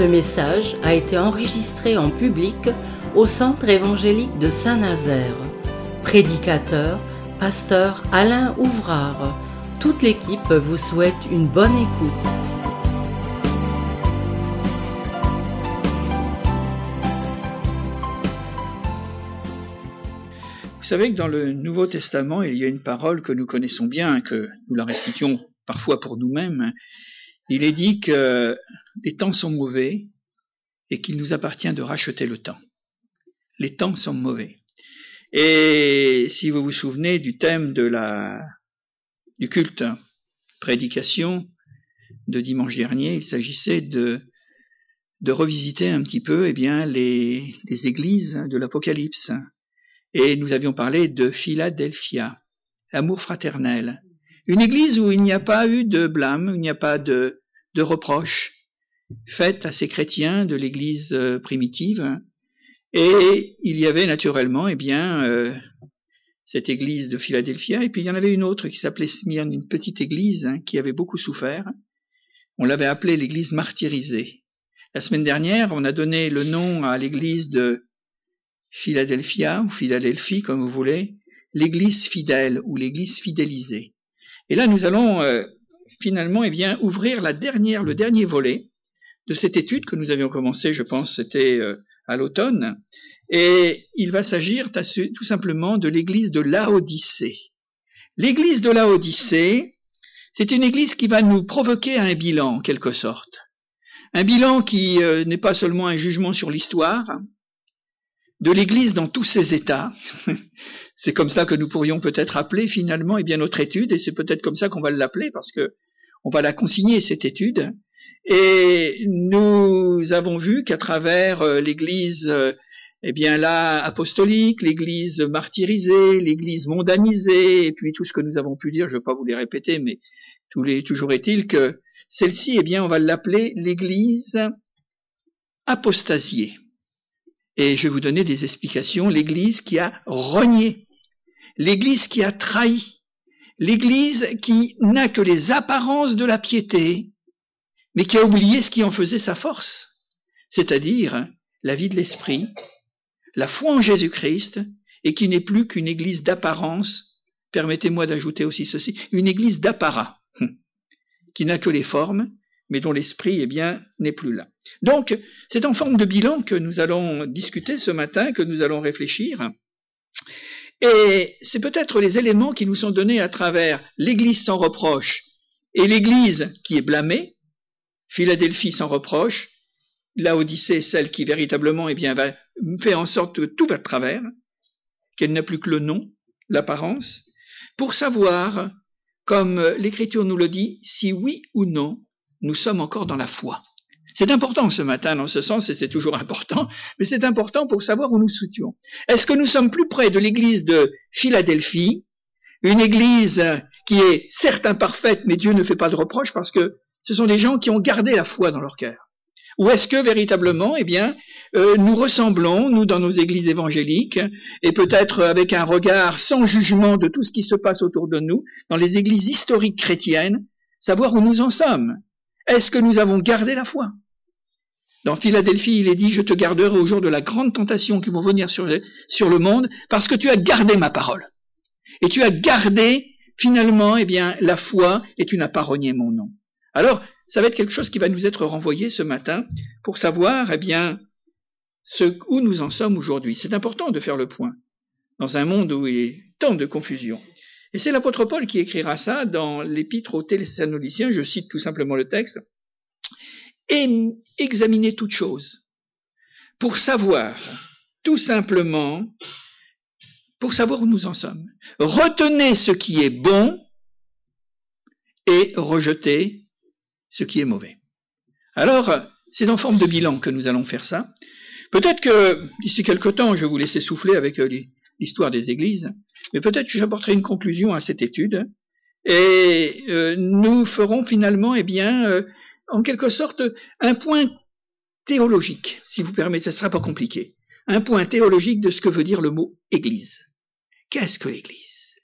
Ce message a été enregistré en public au Centre évangélique de Saint-Nazaire. Prédicateur, pasteur Alain Ouvrard. Toute l'équipe vous souhaite une bonne écoute. Vous savez que dans le Nouveau Testament, il y a une parole que nous connaissons bien, que nous la restituons parfois pour nous-mêmes. Il est dit que les temps sont mauvais et qu'il nous appartient de racheter le temps. Les temps sont mauvais. Et si vous vous souvenez du thème de la, du culte prédication de dimanche dernier, il s'agissait de, de revisiter un petit peu, eh bien, les, églises de l'Apocalypse. Et nous avions parlé de Philadelphia, amour fraternel. Une église où il n'y a pas eu de blâme, où il n'y a pas de, de reproches faites à ces chrétiens de l'église euh, primitive. Et il y avait naturellement, eh bien, euh, cette église de Philadelphia, et puis il y en avait une autre qui s'appelait Smyrne, une petite église hein, qui avait beaucoup souffert. On l'avait appelée l'église martyrisée. La semaine dernière, on a donné le nom à l'église de Philadelphia, ou Philadelphie, comme vous voulez, l'église fidèle ou l'église fidélisée. Et là, nous allons euh, finalement eh bien, ouvrir la dernière, le dernier volet de cette étude que nous avions commencé, je pense, c'était euh, à l'automne. Et il va s'agir tout simplement de l'église de Laodicée. L'église de Laodicée, c'est une église qui va nous provoquer un bilan, en quelque sorte. Un bilan qui euh, n'est pas seulement un jugement sur l'histoire, de l'église dans tous ses états. c'est comme ça que nous pourrions peut-être appeler finalement eh bien notre étude, et c'est peut-être comme ça qu'on va l'appeler parce que on va la consigner cette étude. Et nous avons vu qu'à travers euh, l'Église, euh, eh bien là, apostolique, l'Église martyrisée, l'Église mondanisée, et puis tout ce que nous avons pu dire, je ne vais pas vous les répéter, mais tous les, toujours est-il que celle-ci, eh bien, on va l'appeler l'Église apostasiée. Et je vais vous donner des explications. L'Église qui a renié, l'Église qui a trahi, l'Église qui n'a que les apparences de la piété, mais qui a oublié ce qui en faisait sa force, c'est-à-dire la vie de l'esprit, la foi en Jésus-Christ, et qui n'est plus qu'une église d'apparence, permettez-moi d'ajouter aussi ceci, une église d'apparat, qui n'a que les formes, mais dont l'esprit, eh bien, n'est plus là. Donc, c'est en forme de bilan que nous allons discuter ce matin, que nous allons réfléchir. Et c'est peut-être les éléments qui nous sont donnés à travers l'Église sans reproche et l'Église qui est blâmée, Philadelphie sans reproche, Odyssée, celle qui véritablement eh bien, va en sorte que tout va de travers, qu'elle n'a plus que le nom, l'apparence, pour savoir, comme l'Écriture nous le dit, si oui ou non nous sommes encore dans la foi. C'est important ce matin dans ce sens, et c'est toujours important, mais c'est important pour savoir où nous soutenons. Est-ce que nous sommes plus près de l'église de Philadelphie, une église qui est certes imparfaite, mais Dieu ne fait pas de reproche parce que ce sont des gens qui ont gardé la foi dans leur cœur. Ou est-ce que véritablement, eh bien, euh, nous ressemblons, nous dans nos églises évangéliques, et peut-être avec un regard sans jugement de tout ce qui se passe autour de nous, dans les églises historiques chrétiennes, savoir où nous en sommes? Est-ce que nous avons gardé la foi? Dans Philadelphie, il est dit, je te garderai au jour de la grande tentation qui vont venir sur, sur le monde, parce que tu as gardé ma parole. Et tu as gardé, finalement, eh bien, la foi, et tu n'as pas renié mon nom. Alors, ça va être quelque chose qui va nous être renvoyé ce matin pour savoir, eh bien, ce, où nous en sommes aujourd'hui. C'est important de faire le point dans un monde où il y a tant de confusion. Et c'est l'apôtre Paul qui écrira ça dans l'épître aux Thessaloniciens, je cite tout simplement le texte, et examiner toute chose pour savoir tout simplement, pour savoir où nous en sommes. Retenez ce qui est bon et rejetez ce qui est mauvais. Alors, c'est en forme de bilan que nous allons faire ça. Peut-être que d'ici quelque temps, je vous laisser souffler avec euh, l'histoire des églises, mais peut-être que j'apporterai une conclusion à cette étude et euh, nous ferons finalement, eh bien, euh, en quelque sorte, un point théologique, si vous permettez, ce ne sera pas compliqué. Un point théologique de ce que veut dire le mot Église. Qu'est-ce que l'Église?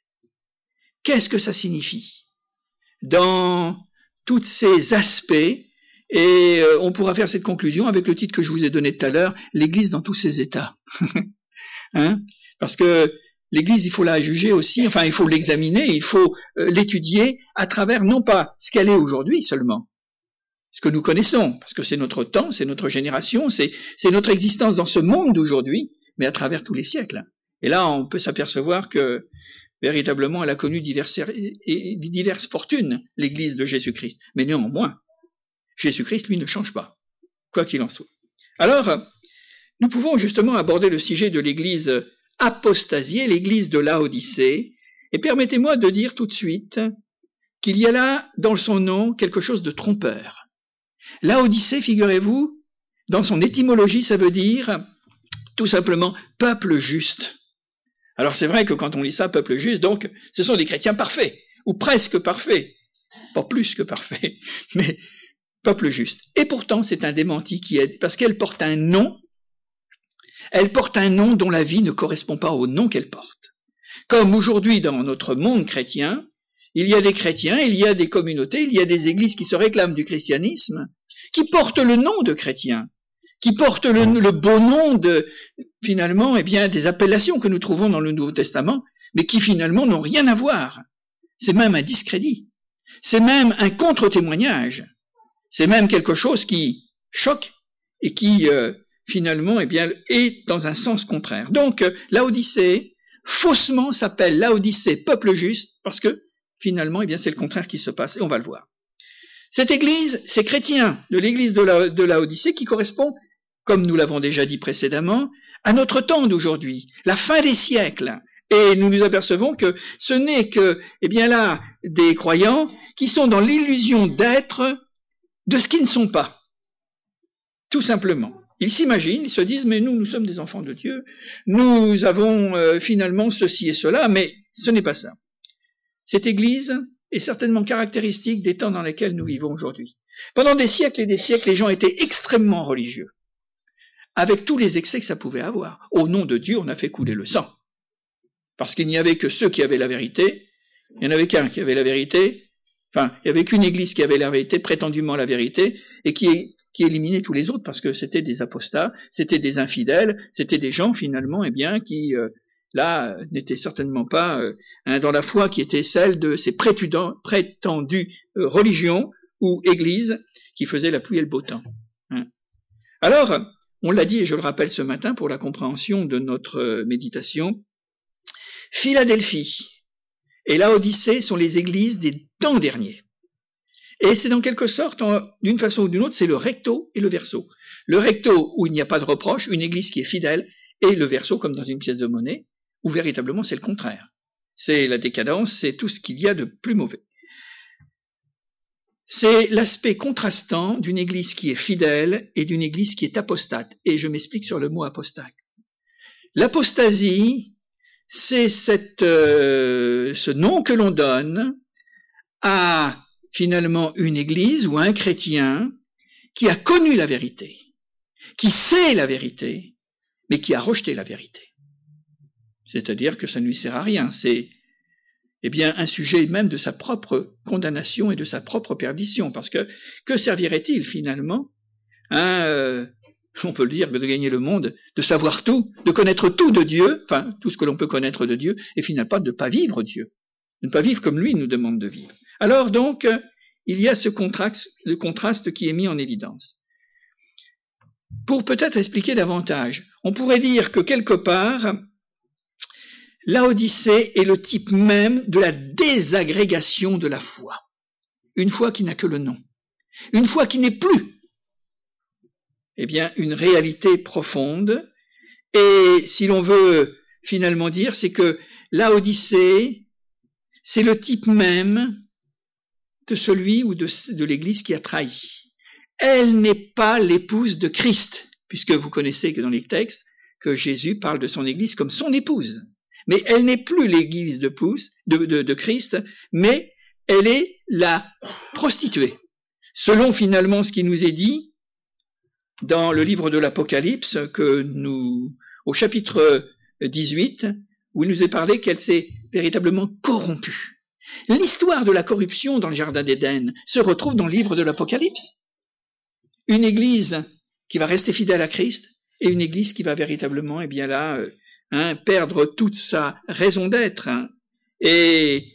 Qu'est-ce que ça signifie? Dans tous ces aspects Et euh, on pourra faire cette conclusion avec le titre que je vous ai donné tout à l'heure, l'Église dans tous ses états. hein? Parce que l'Église, il faut la juger aussi, enfin il faut l'examiner, il faut euh, l'étudier à travers non pas ce qu'elle est aujourd'hui seulement, ce que nous connaissons, parce que c'est notre temps, c'est notre génération, c'est notre existence dans ce monde d'aujourd'hui, mais à travers tous les siècles. Et là, on peut s'apercevoir que véritablement, elle a connu diverses, fortunes, l'Église de Jésus-Christ. Mais néanmoins, Jésus-Christ, lui, ne change pas, quoi qu'il en soit. Alors, nous pouvons justement aborder le sujet de l'Église apostasiée, l'Église de Laodicée, et permettez-moi de dire tout de suite qu'il y a là, dans son nom, quelque chose de trompeur. Laodicée, figurez-vous, dans son étymologie, ça veut dire tout simplement peuple juste. Alors c'est vrai que quand on lit ça, peuple juste, donc ce sont des chrétiens parfaits, ou presque parfaits, pas plus que parfaits, mais peuple juste. Et pourtant c'est un démenti qui est, parce qu'elle porte un nom, elle porte un nom dont la vie ne correspond pas au nom qu'elle porte. Comme aujourd'hui dans notre monde chrétien, il y a des chrétiens, il y a des communautés, il y a des églises qui se réclament du christianisme, qui portent le nom de chrétiens, qui portent le, beau nom de, finalement, eh bien, des appellations que nous trouvons dans le Nouveau Testament, mais qui finalement n'ont rien à voir. C'est même un discrédit. C'est même un contre-témoignage. C'est même quelque chose qui choque et qui, euh, finalement, eh bien, est dans un sens contraire. Donc, euh, l'Odyssée, faussement s'appelle l'Odyssée peuple juste, parce que, finalement, eh bien, c'est le contraire qui se passe, et on va le voir. Cette église, ces chrétiens de l'église de la, de la Odyssée qui correspond, comme nous l'avons déjà dit précédemment, à notre temps d'aujourd'hui, la fin des siècles. Et nous nous apercevons que ce n'est que, eh bien là, des croyants qui sont dans l'illusion d'être de ce qu'ils ne sont pas. Tout simplement. Ils s'imaginent, ils se disent, mais nous, nous sommes des enfants de Dieu, nous avons euh, finalement ceci et cela, mais ce n'est pas ça. Cette Église, est certainement caractéristique des temps dans lesquels nous vivons aujourd'hui. Pendant des siècles et des siècles, les gens étaient extrêmement religieux, avec tous les excès que ça pouvait avoir. Au nom de Dieu, on a fait couler le sang. Parce qu'il n'y avait que ceux qui avaient la vérité, il n'y en avait qu'un qui avait la vérité, enfin, il n'y avait qu'une église qui avait la vérité, prétendument la vérité, et qui, qui éliminait tous les autres parce que c'était des apostats, c'était des infidèles, c'était des gens finalement, eh bien, qui euh, là n'était certainement pas euh, dans la foi qui était celle de ces prétendues euh, religions ou églises qui faisaient la pluie et le beau temps. Hein. Alors, on l'a dit et je le rappelle ce matin pour la compréhension de notre euh, méditation, Philadelphie et la Odyssée sont les églises des temps derniers. Et c'est dans quelque sorte, d'une façon ou d'une autre, c'est le recto et le verso. Le recto où il n'y a pas de reproche, une église qui est fidèle, et le verso comme dans une pièce de monnaie, ou véritablement c'est le contraire. C'est la décadence, c'est tout ce qu'il y a de plus mauvais. C'est l'aspect contrastant d'une église qui est fidèle et d'une église qui est apostate. Et je m'explique sur le mot apostate. L'apostasie, c'est euh, ce nom que l'on donne à finalement une église ou un chrétien qui a connu la vérité, qui sait la vérité, mais qui a rejeté la vérité. C'est-à-dire que ça ne lui sert à rien. C'est eh bien un sujet même de sa propre condamnation et de sa propre perdition. Parce que que servirait-il finalement hein, euh, on peut le dire, de gagner le monde, de savoir tout, de connaître tout de Dieu, enfin tout ce que l'on peut connaître de Dieu, et finalement de ne pas vivre Dieu, de ne pas vivre comme lui nous demande de vivre. Alors donc, il y a ce contraste qui est mis en évidence. Pour peut-être expliquer davantage, on pourrait dire que quelque part, L'Odyssée est le type même de la désagrégation de la foi. Une foi qui n'a que le nom. Une foi qui n'est plus, eh bien, une réalité profonde. Et si l'on veut finalement dire, c'est que l'Odyssée, c'est le type même de celui ou de l'Église qui a trahi. Elle n'est pas l'épouse de Christ, puisque vous connaissez que dans les textes, que Jésus parle de son Église comme son épouse mais elle n'est plus l'église de, de, de, Christ, mais elle est la prostituée. Selon finalement ce qui nous est dit dans le livre de l'Apocalypse, que nous, au chapitre 18, où il nous est parlé qu'elle s'est véritablement corrompue. L'histoire de la corruption dans le jardin d'Éden se retrouve dans le livre de l'Apocalypse. une Église qui va rester fidèle à Christ et une Église qui va véritablement, eh bien là, euh, hein, perdre toute sa raison d'être. Hein. Et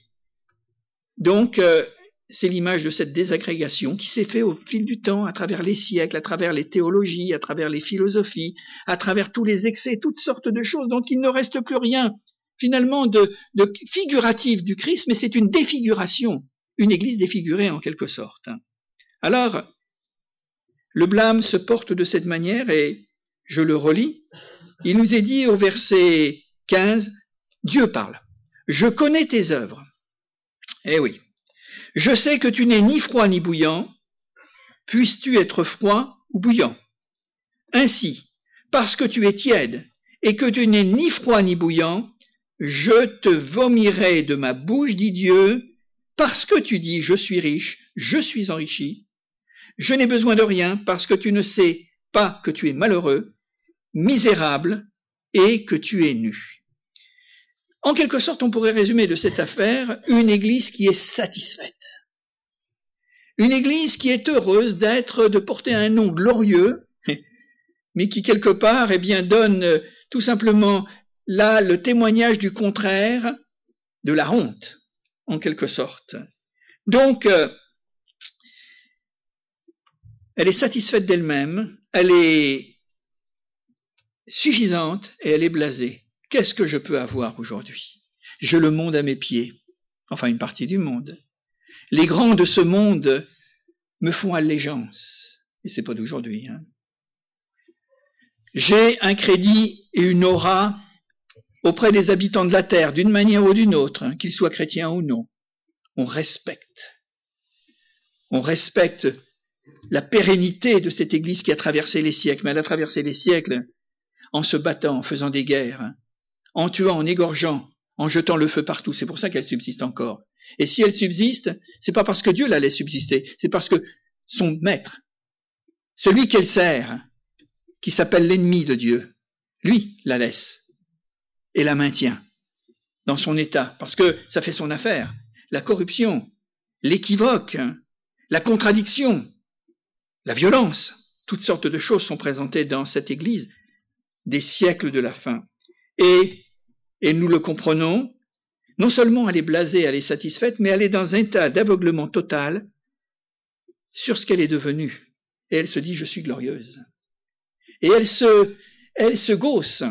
donc, euh, c'est l'image de cette désagrégation qui s'est fait au fil du temps, à travers les siècles, à travers les théologies, à travers les philosophies, à travers tous les excès, toutes sortes de choses. Donc, il ne reste plus rien finalement de, de figuratif du Christ, mais c'est une défiguration, une Église défigurée en quelque sorte. Hein. Alors, le blâme se porte de cette manière et je le relis. Il nous est dit au verset 15, Dieu parle. Je connais tes œuvres. Eh oui. Je sais que tu n'es ni froid ni bouillant. Puisses-tu être froid ou bouillant? Ainsi, parce que tu es tiède et que tu n'es ni froid ni bouillant, je te vomirai de ma bouche, dit Dieu, parce que tu dis, je suis riche, je suis enrichi, je n'ai besoin de rien parce que tu ne sais pas que tu es malheureux, misérable et que tu es nu. En quelque sorte, on pourrait résumer de cette affaire une église qui est satisfaite. Une église qui est heureuse d'être, de porter un nom glorieux, mais qui quelque part, eh bien, donne tout simplement là le témoignage du contraire, de la honte, en quelque sorte. Donc, euh, elle est satisfaite d'elle-même, elle est suffisante et elle est blasée. Qu'est-ce que je peux avoir aujourd'hui? J'ai le monde à mes pieds, enfin une partie du monde. Les grands de ce monde me font allégeance, et c'est pas d'aujourd'hui. Hein. J'ai un crédit et une aura auprès des habitants de la terre, d'une manière ou d'une autre, hein, qu'ils soient chrétiens ou non. On respecte. On respecte la pérennité de cette Église qui a traversé les siècles. Mais elle a traversé les siècles en se battant, en faisant des guerres, en tuant, en égorgeant, en jetant le feu partout. C'est pour ça qu'elle subsiste encore. Et si elle subsiste, c'est pas parce que Dieu la laisse subsister, c'est parce que son maître, celui qu'elle sert, qui s'appelle l'ennemi de Dieu, lui la laisse et la maintient dans son état, parce que ça fait son affaire. La corruption, l'équivoque, la contradiction, la violence, toutes sortes de choses sont présentées dans cette Église des siècles de la fin. Et, et nous le comprenons, non seulement elle est blasée, elle est satisfaite, mais elle est dans un état d'aveuglement total sur ce qu'elle est devenue. Et elle se dit, je suis glorieuse. Et elle se, elle se gausse,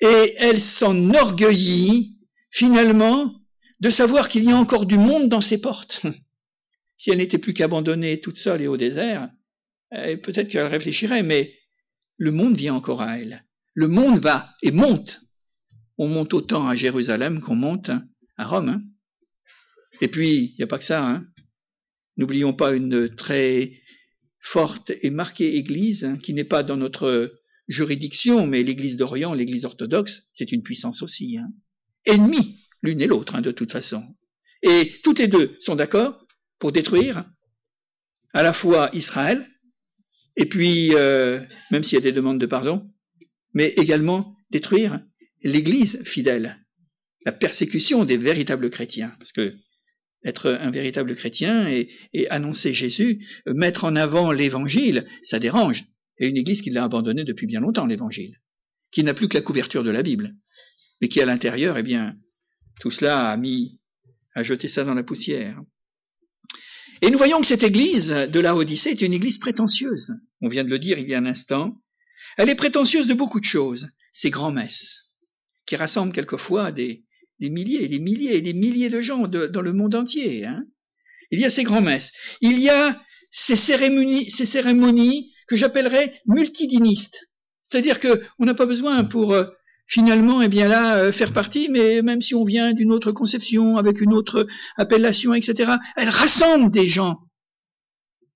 et elle s'enorgueillit, finalement, de savoir qu'il y a encore du monde dans ses portes. si elle n'était plus qu'abandonnée toute seule et au désert, eh, peut-être qu'elle réfléchirait, mais le monde vient encore à elle. Le monde va et monte. On monte autant à Jérusalem qu'on monte à Rome. Hein. Et puis, il n'y a pas que ça. Hein. N'oublions pas une très forte et marquée Église hein, qui n'est pas dans notre juridiction, mais l'Église d'Orient, l'Église orthodoxe, c'est une puissance aussi. Hein. Ennemies l'une et l'autre, de toute façon. Et toutes les deux sont d'accord pour détruire à la fois Israël et puis, euh, même s'il y a des demandes de pardon, mais également détruire l'Église fidèle, la persécution des véritables chrétiens, parce que être un véritable chrétien et, annoncer Jésus, mettre en avant l'Évangile, ça dérange. Et une Église qui l'a abandonné depuis bien longtemps, l'Évangile, qui n'a plus que la couverture de la Bible, mais qui à l'intérieur, eh bien, tout cela a mis, a jeté ça dans la poussière. Et nous voyons que cette église de la Odyssée est une église prétentieuse. On vient de le dire il y a un instant. Elle est prétentieuse de beaucoup de choses. Ces grands-messes, qui rassemblent quelquefois des, des milliers et des milliers et des milliers de gens dans le monde entier. Hein. Il y a ces grands-messes. Il y a ces cérémonies, ces cérémonies que j'appellerais multidinistes. C'est-à-dire que on n'a pas besoin pour euh, finalement, eh bien là, euh, faire partie, mais même si on vient d'une autre conception, avec une autre appellation, etc., elle rassemble des gens.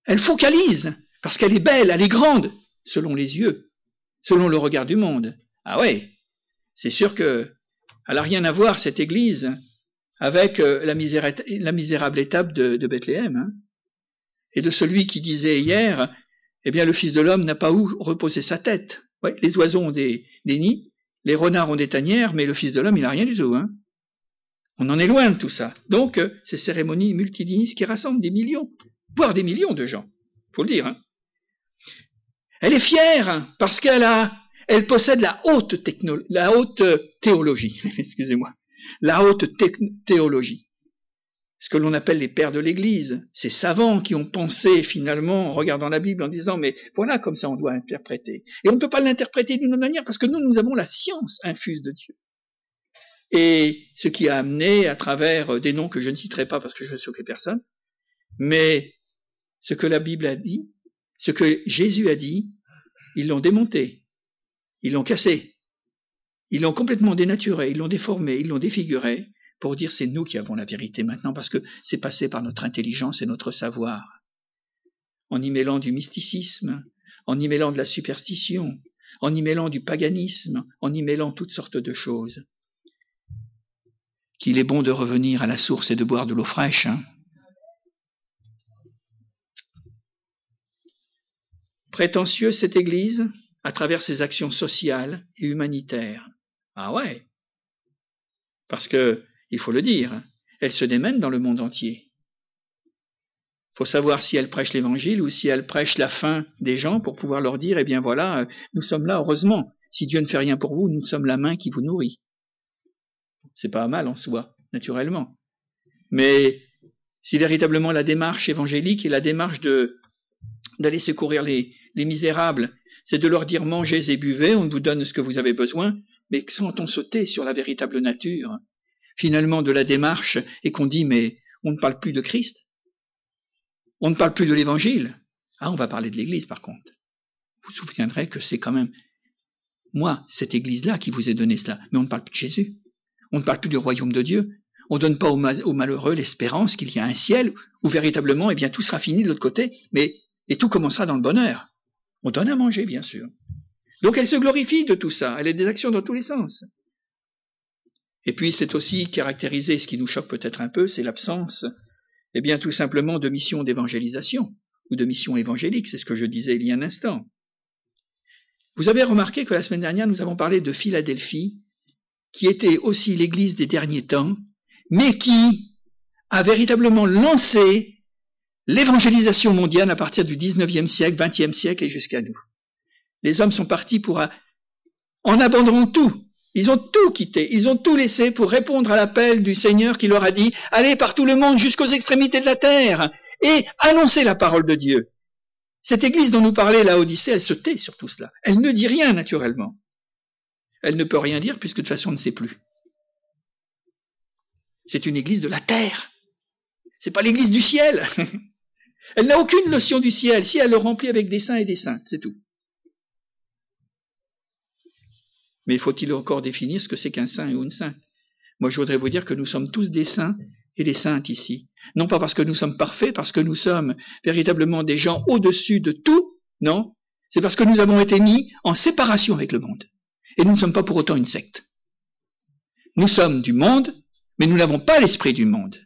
Elle focalise, parce qu'elle est belle, elle est grande, selon les yeux, selon le regard du monde. Ah ouais, c'est sûr que elle n'a rien à voir, cette église, avec euh, la, misérable étape de, Bethléem, hein, et de celui qui disait hier, eh bien, le Fils de l'homme n'a pas où reposer sa tête. Les oiseaux ont des, des nids, les renards ont des tanières, mais le Fils de l'homme, il n'a rien du tout. Hein. On en est loin de tout ça. Donc, euh, ces cérémonies multidinistes qui rassemblent des millions, voire des millions de gens. Faut le dire. Hein. Elle est fière parce qu'elle a, elle possède la haute techno, la haute théologie, excusez-moi, la haute théologie ce que l'on appelle les pères de l'Église, ces savants qui ont pensé finalement en regardant la Bible en disant mais voilà comme ça on doit interpréter. Et on ne peut pas l'interpréter d'une autre manière parce que nous, nous avons la science infuse de Dieu. Et ce qui a amené à travers des noms que je ne citerai pas parce que je ne choquer personne, mais ce que la Bible a dit, ce que Jésus a dit, ils l'ont démonté, ils l'ont cassé, ils l'ont complètement dénaturé, ils l'ont déformé, ils l'ont défiguré, pour dire c'est nous qui avons la vérité maintenant, parce que c'est passé par notre intelligence et notre savoir. En y mêlant du mysticisme, en y mêlant de la superstition, en y mêlant du paganisme, en y mêlant toutes sortes de choses. Qu'il est bon de revenir à la source et de boire de l'eau fraîche. Hein Prétentieux cette Église à travers ses actions sociales et humanitaires. Ah ouais. Parce que il faut le dire, hein. elle se démène dans le monde entier. Il faut savoir si elle prêche l'évangile ou si elle prêche la fin des gens pour pouvoir leur dire, eh bien voilà, nous sommes là, heureusement. Si Dieu ne fait rien pour vous, nous sommes la main qui vous nourrit. C'est pas mal en soi, naturellement. Mais si véritablement la démarche évangélique et la démarche d'aller secourir les, les misérables, c'est de leur dire mangez et buvez, on vous donne ce que vous avez besoin, mais sans on sauter sur la véritable nature, finalement de la démarche et qu'on dit mais on ne parle plus de Christ, on ne parle plus de l'Évangile. Ah, on va parler de l'Église par contre. Vous vous souviendrez que c'est quand même moi, cette Église-là, qui vous ai donné cela. Mais on ne parle plus de Jésus. On ne parle plus du royaume de Dieu. On ne donne pas aux, malheureux l'espérance qu'il y a un ciel où véritablement, eh bien, tout sera fini de l'autre côté, mais et tout commencera dans le bonheur. On donne à manger, bien sûr. Donc elle se glorifie de tout ça. Elle a des actions dans tous les sens. Et puis c'est aussi caractérisé, ce qui nous choque peut-être un peu, c'est l'absence, eh bien tout simplement de mission d'évangélisation ou de mission évangélique, c'est ce que je disais il y a un instant. Vous avez remarqué que la semaine dernière nous avons parlé de Philadelphie, qui était aussi l'église des derniers temps, mais qui a véritablement lancé l'évangélisation mondiale à partir du 19e siècle, 20e siècle et jusqu'à nous. Les hommes sont partis pour, en abandonnant tout, ils ont tout quitté, ils ont tout laissé pour répondre à l'appel du Seigneur qui leur a dit, allez par tout le monde jusqu'aux extrémités de la terre et annoncez la parole de Dieu. Cette église dont nous parlait la Odyssée, elle se tait sur tout cela. Elle ne dit rien naturellement. Elle ne peut rien dire puisque de toute façon on ne sait plus. C'est une église de la terre. C'est pas l'église du ciel. Elle n'a aucune notion du ciel. Si elle le remplit avec des saints et des saintes, c'est tout. Mais faut-il encore définir ce que c'est qu'un saint ou une sainte? Moi, je voudrais vous dire que nous sommes tous des saints et des saintes ici. Non pas parce que nous sommes parfaits, parce que nous sommes véritablement des gens au-dessus de tout, non. C'est parce que nous avons été mis en séparation avec le monde. Et nous ne sommes pas pour autant une secte. Nous sommes du monde, mais nous n'avons pas l'esprit du monde.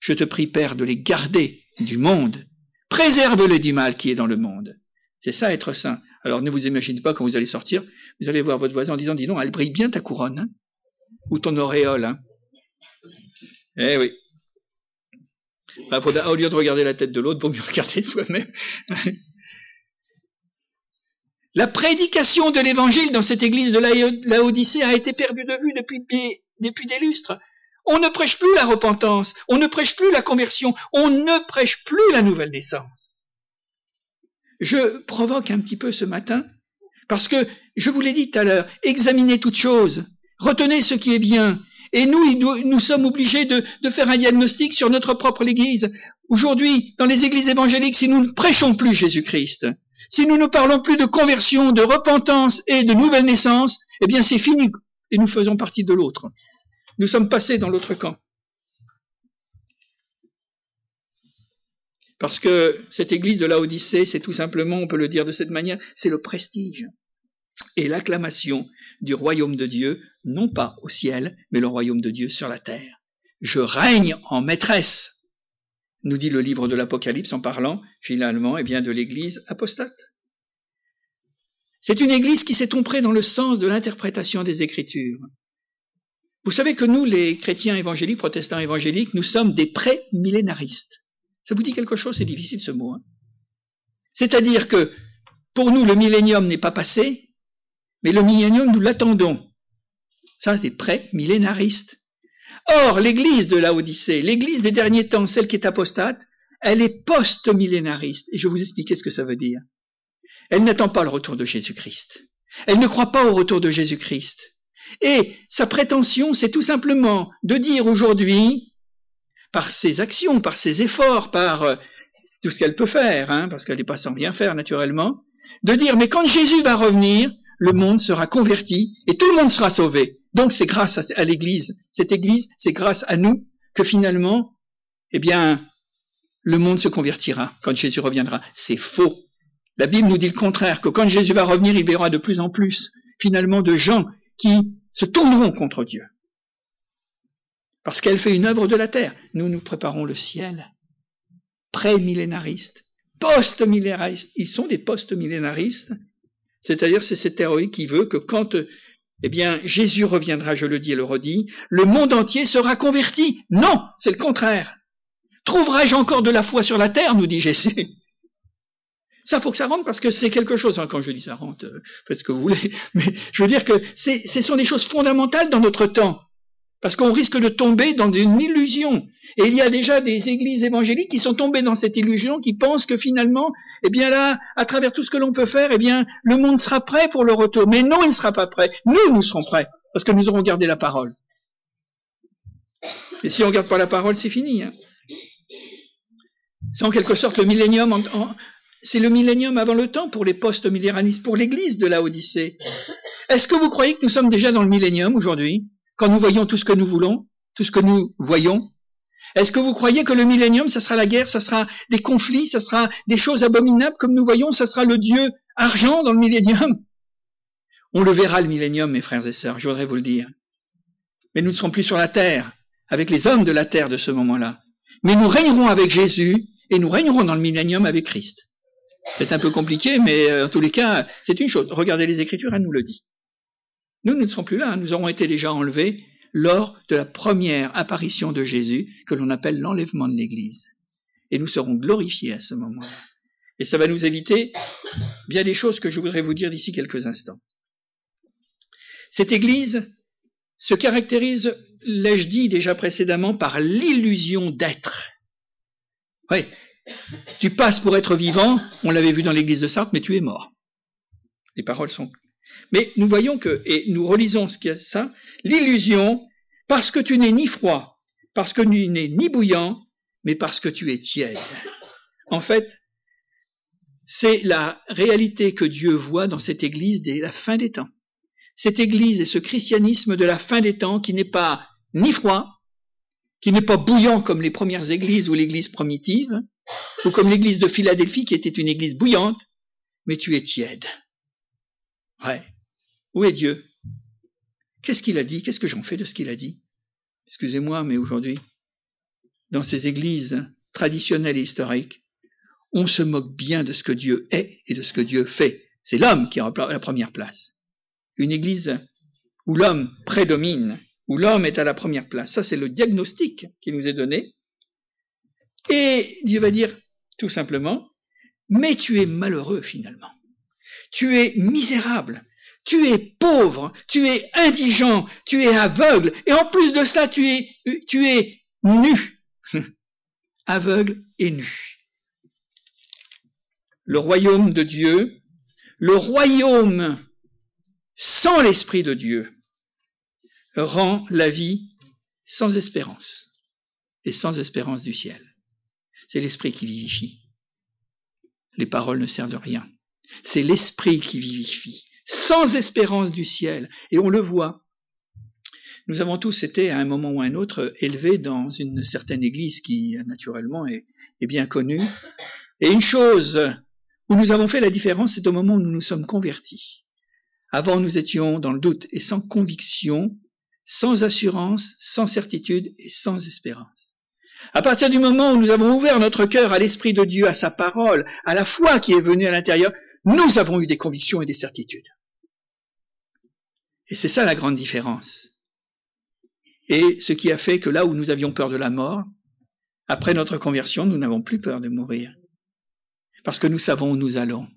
Je te prie, Père, de les garder du monde. Préserve-les du mal qui est dans le monde. C'est ça être saint. Alors ne vous imaginez pas quand vous allez sortir, vous allez voir votre voisin en disant, dis donc, elle brille bien ta couronne, hein, ou ton auréole. Hein. Eh oui. Bah, au lieu de regarder la tête de l'autre, vaut mieux regarder soi-même. la prédication de l'évangile dans cette église de la Odyssée a été perdue de vue depuis des lustres. On ne prêche plus la repentance, on ne prêche plus la conversion, on ne prêche plus la nouvelle naissance. Je provoque un petit peu ce matin parce que, je vous l'ai dit tout à l'heure, examinez toutes choses, retenez ce qui est bien. Et nous, nous sommes obligés de, de faire un diagnostic sur notre propre Église. Aujourd'hui, dans les églises évangéliques, si nous ne prêchons plus Jésus-Christ, si nous ne parlons plus de conversion, de repentance et de nouvelle naissance, eh bien c'est fini et nous faisons partie de l'autre. Nous sommes passés dans l'autre camp. Parce que cette église de la Odyssée, c'est tout simplement, on peut le dire de cette manière, c'est le prestige et l'acclamation du royaume de Dieu, non pas au ciel, mais le royaume de Dieu sur la terre. Je règne en maîtresse, nous dit le livre de l'Apocalypse en parlant finalement eh bien, de l'église apostate. C'est une église qui s'est trompée dans le sens de l'interprétation des Écritures. Vous savez que nous, les chrétiens évangéliques, protestants évangéliques, nous sommes des pré-millénaristes. Ça vous dit quelque chose C'est difficile ce mot. Hein C'est-à-dire que Pour nous, le millénium n'est pas passé, mais le millénium, nous l'attendons. Ça, c'est pré-millénariste. Or, l'église de l'Odyssée, l'église des derniers temps, celle qui est apostate, elle est post-millénariste. Et je vais vous expliquer ce que ça veut dire. Elle n'attend pas le retour de Jésus-Christ. Elle ne croit pas au retour de Jésus-Christ. Et sa prétention, c'est tout simplement de dire aujourd'hui, par ses actions, par ses efforts, par euh, tout ce qu'elle peut faire, hein, parce qu'elle n'est pas sans rien faire naturellement, de dire, mais quand Jésus va revenir, le monde sera converti et tout le monde sera sauvé. Donc c'est grâce à, l'Église. Cette Église, c'est grâce à nous que finalement, eh bien, le monde se convertira quand Jésus reviendra. C'est faux. La Bible nous dit le contraire, que quand Jésus va revenir, il verra de plus en plus, finalement, de gens qui se tourneront contre Dieu. Parce qu'elle fait une œuvre de la terre. Nous nous préparons le ciel. Pré-millénaristes, post-millénaristes. Ils sont des post-millénaristes. C'est-à-dire, c'est cet héroïque qui veut que quand, eh bien, Jésus reviendra, je le dis et le redis, le monde entier sera converti. Non, c'est le contraire. Trouverai-je encore de la foi sur la terre, nous dit Jésus. Ça, faut que ça rentre parce que c'est quelque chose. Hein, quand je dis ça rentre, euh, faites ce que vous voulez. Mais je veux dire que ce sont des choses fondamentales dans notre temps. Parce qu'on risque de tomber dans une illusion. Et il y a déjà des églises évangéliques qui sont tombées dans cette illusion, qui pensent que finalement, eh bien là, à travers tout ce que l'on peut faire, eh bien, le monde sera prêt pour le retour. Mais non, il ne sera pas prêt. Nous, nous serons prêts. Parce que nous aurons gardé la parole. Et si on ne garde pas la parole, c'est fini. Hein. C'est en quelque sorte le millénium en, c'est le millénium avant le temps pour les post-millénaristes, pour l'église de la Odyssée. Est-ce que vous croyez que nous sommes déjà dans le millénium aujourd'hui, quand nous voyons tout ce que nous voulons, tout ce que nous voyons? Est-ce que vous croyez que le millénium, ça sera la guerre, ça sera des conflits, ça sera des choses abominables comme nous voyons, ça sera le Dieu argent dans le millénium? On le verra le millénium, mes frères et sœurs, je voudrais vous le dire. Mais nous ne serons plus sur la terre, avec les hommes de la terre de ce moment-là. Mais nous régnerons avec Jésus et nous régnerons dans le millénium avec Christ. C'est un peu compliqué, mais euh, en tous les cas, c'est une chose. Regardez les Écritures, elle nous le dit. Nous, nous ne serons plus là, hein. nous aurons été déjà enlevés lors de la première apparition de Jésus, que l'on appelle l'enlèvement de l'Église. Et nous serons glorifiés à ce moment-là. Et ça va nous éviter bien des choses que je voudrais vous dire d'ici quelques instants. Cette Église se caractérise, l'ai-je dit déjà précédemment, par l'illusion d'être. Oui, tu passes pour être vivant, on l'avait vu dans l'église de Sartre, mais tu es mort. Les paroles sont. Mais nous voyons que, et nous relisons ce qu'il y a ça, l'illusion, parce que tu n'es ni froid, parce que tu n'es ni bouillant, mais parce que tu es tiède. En fait, c'est la réalité que Dieu voit dans cette église dès la fin des temps. Cette église et ce christianisme de la fin des temps qui n'est pas ni froid, qui n'est pas bouillant comme les premières églises ou l'église primitive, ou comme l'église de Philadelphie qui était une église bouillante, mais tu es tiède. Ouais. Où est Dieu? Qu'est-ce qu'il a dit? Qu'est-ce que j'en fais de ce qu'il a dit? Excusez-moi, mais aujourd'hui, dans ces églises traditionnelles et historiques, on se moque bien de ce que Dieu est et de ce que Dieu fait. C'est l'homme qui a la première place. Une église où l'homme prédomine, où l'homme est à la première place. Ça, c'est le diagnostic qui nous est donné. Et Dieu va dire tout simplement, mais tu es malheureux finalement. Tu es misérable. Tu es pauvre. Tu es indigent. Tu es aveugle. Et en plus de cela, tu es, tu es nu. aveugle et nu. Le royaume de Dieu, le royaume sans l'Esprit de Dieu, rend la vie sans espérance et sans espérance du ciel. C'est l'esprit qui vivifie. Les paroles ne servent de rien. C'est l'esprit qui vivifie, sans espérance du ciel. Et on le voit. Nous avons tous été à un moment ou à un autre élevés dans une certaine église qui, naturellement, est, est bien connue. Et une chose où nous avons fait la différence, c'est au moment où nous nous sommes convertis. Avant, nous étions dans le doute et sans conviction, sans assurance, sans certitude et sans espérance. À partir du moment où nous avons ouvert notre cœur à l'Esprit de Dieu, à sa parole, à la foi qui est venue à l'intérieur, nous avons eu des convictions et des certitudes. Et c'est ça la grande différence. Et ce qui a fait que là où nous avions peur de la mort, après notre conversion, nous n'avons plus peur de mourir. Parce que nous savons où nous allons.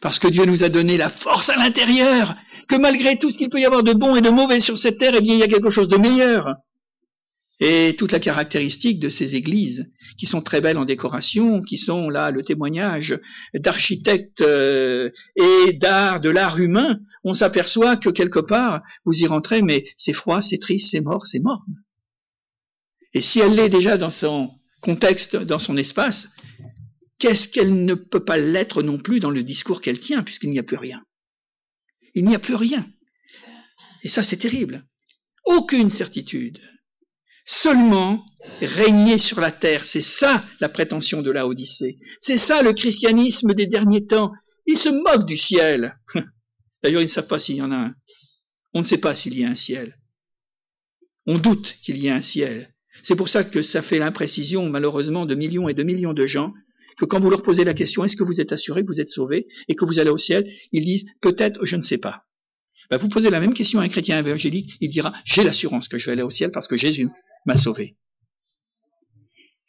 Parce que Dieu nous a donné la force à l'intérieur, que malgré tout ce qu'il peut y avoir de bon et de mauvais sur cette terre, eh bien, il y a quelque chose de meilleur. Et toute la caractéristique de ces églises, qui sont très belles en décoration, qui sont là le témoignage d'architectes euh, et d'art, de l'art humain, on s'aperçoit que quelque part, vous y rentrez, mais c'est froid, c'est triste, c'est mort, c'est mort. Et si elle l'est déjà dans son contexte, dans son espace, qu'est-ce qu'elle ne peut pas l'être non plus dans le discours qu'elle tient, puisqu'il n'y a plus rien? Il n'y a plus rien. Et ça, c'est terrible. Aucune certitude. Seulement régner sur la terre, c'est ça la prétention de la Odyssée. C'est ça le christianisme des derniers temps. Ils se moquent du ciel. D'ailleurs, ils ne savent pas s'il y en a un. On ne sait pas s'il y a un ciel. On doute qu'il y ait un ciel. C'est pour ça que ça fait l'imprécision, malheureusement, de millions et de millions de gens, que quand vous leur posez la question, est-ce que vous êtes assuré que vous êtes sauvé et que vous allez au ciel, ils disent, peut-être, je ne sais pas. Ben, vous posez la même question à un chrétien évangélique, il dira, j'ai l'assurance que je vais aller au ciel parce que Jésus m'a sauvé.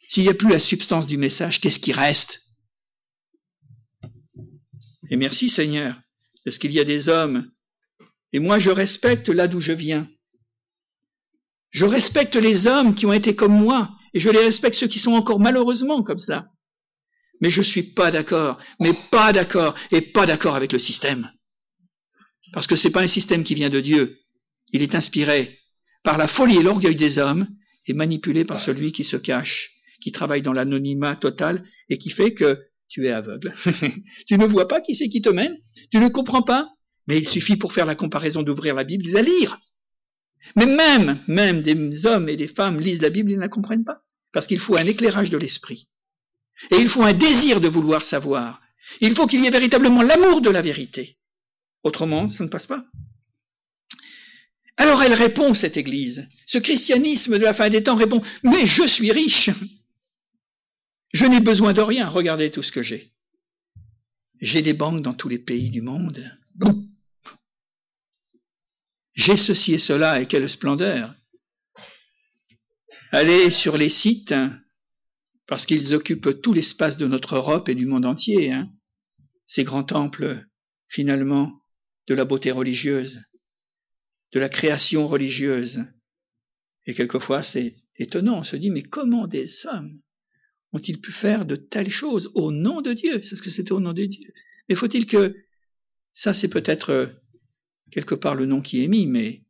S'il n'y a plus la substance du message, qu'est-ce qui reste? Et merci Seigneur, parce qu'il y a des hommes, et moi je respecte là d'où je viens. Je respecte les hommes qui ont été comme moi, et je les respecte ceux qui sont encore malheureusement comme ça. Mais je suis pas d'accord, mais pas d'accord, et pas d'accord avec le système. Parce que c'est pas un système qui vient de Dieu. Il est inspiré par la folie et l'orgueil des hommes et manipulé par celui qui se cache, qui travaille dans l'anonymat total et qui fait que tu es aveugle. tu ne vois pas qui c'est qui te mène, tu ne comprends pas, mais il suffit pour faire la comparaison d'ouvrir la Bible et de la lire. Mais même, même des hommes et des femmes lisent la Bible et ne la comprennent pas, parce qu'il faut un éclairage de l'esprit. Et il faut un désir de vouloir savoir. Il faut qu'il y ait véritablement l'amour de la vérité. Autrement, ça ne passe pas. Alors elle répond, cette Église. Ce christianisme de la fin des temps répond, mais je suis riche. Je n'ai besoin de rien. Regardez tout ce que j'ai. J'ai des banques dans tous les pays du monde. J'ai ceci et cela, et quelle splendeur. Allez sur les sites, parce qu'ils occupent tout l'espace de notre Europe et du monde entier, hein. ces grands temples, finalement, de la beauté religieuse de la création religieuse. Et quelquefois, c'est étonnant, on se dit, mais comment des hommes ont-ils pu faire de telles choses au nom de Dieu? C'est ce que c'était au nom de Dieu. Mais faut-il que, ça c'est peut-être euh, quelque part le nom qui est mis, mais